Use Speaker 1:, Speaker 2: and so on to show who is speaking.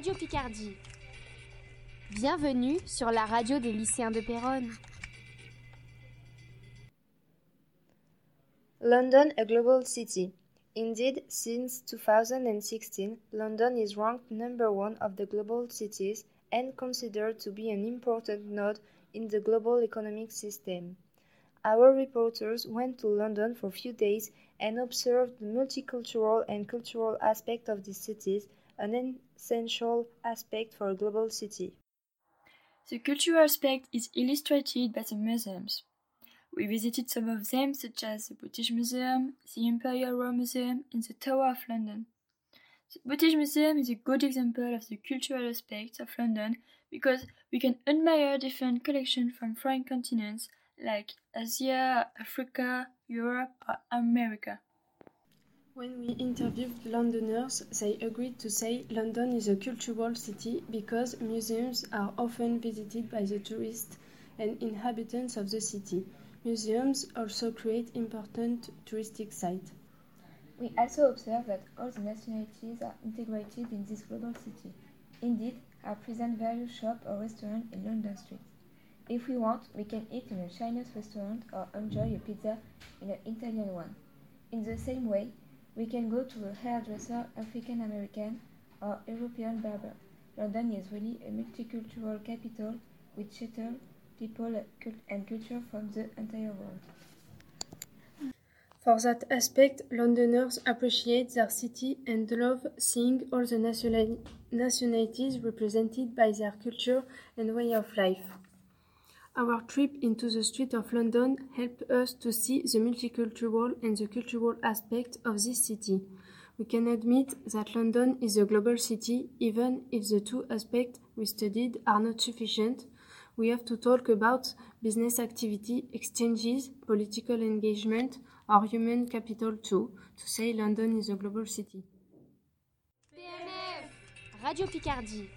Speaker 1: Radio Picardie. Bienvenue sur la radio des lycéens de Péronne.
Speaker 2: London, a global city. Indeed, since 2016, London is ranked number one of the global cities and considered to be an important node in the global economic system. Our reporters went to London for a few days and observed the multicultural and cultural aspect of the cities, an essential aspect for a global city.
Speaker 3: The cultural aspect is illustrated by the museums. We visited some of them, such as the British Museum, the Imperial War Museum, and the Tower of London. The British Museum is a good example of the cultural aspects of London because we can admire different collections from foreign continents like Asia, Africa, Europe, or America.
Speaker 4: When we interviewed Londoners, they agreed to say London is a cultural city because museums are often visited by the tourists and inhabitants of the city. Museums also create important touristic sites.
Speaker 5: We also observe that all the nationalities are integrated in this global city. Indeed, are present various shops or restaurants in London streets. If we want, we can eat in a Chinese restaurant or enjoy a pizza in an Italian one. In the same way, we can go to a hairdresser, African American or European barber. London is really a multicultural capital which shelters people and culture from the entire world.
Speaker 4: For that aspect, Londoners appreciate their city and love seeing all the nationalities represented by their culture and way of life. Our trip into the street of London helped us to see the multicultural and the cultural aspect of this city. We can admit that London is a global city, even if the two aspects we studied are not sufficient. We have to talk about business activity, exchanges, political engagement, or human capital too, to say London is a global city.
Speaker 1: Radio Picardie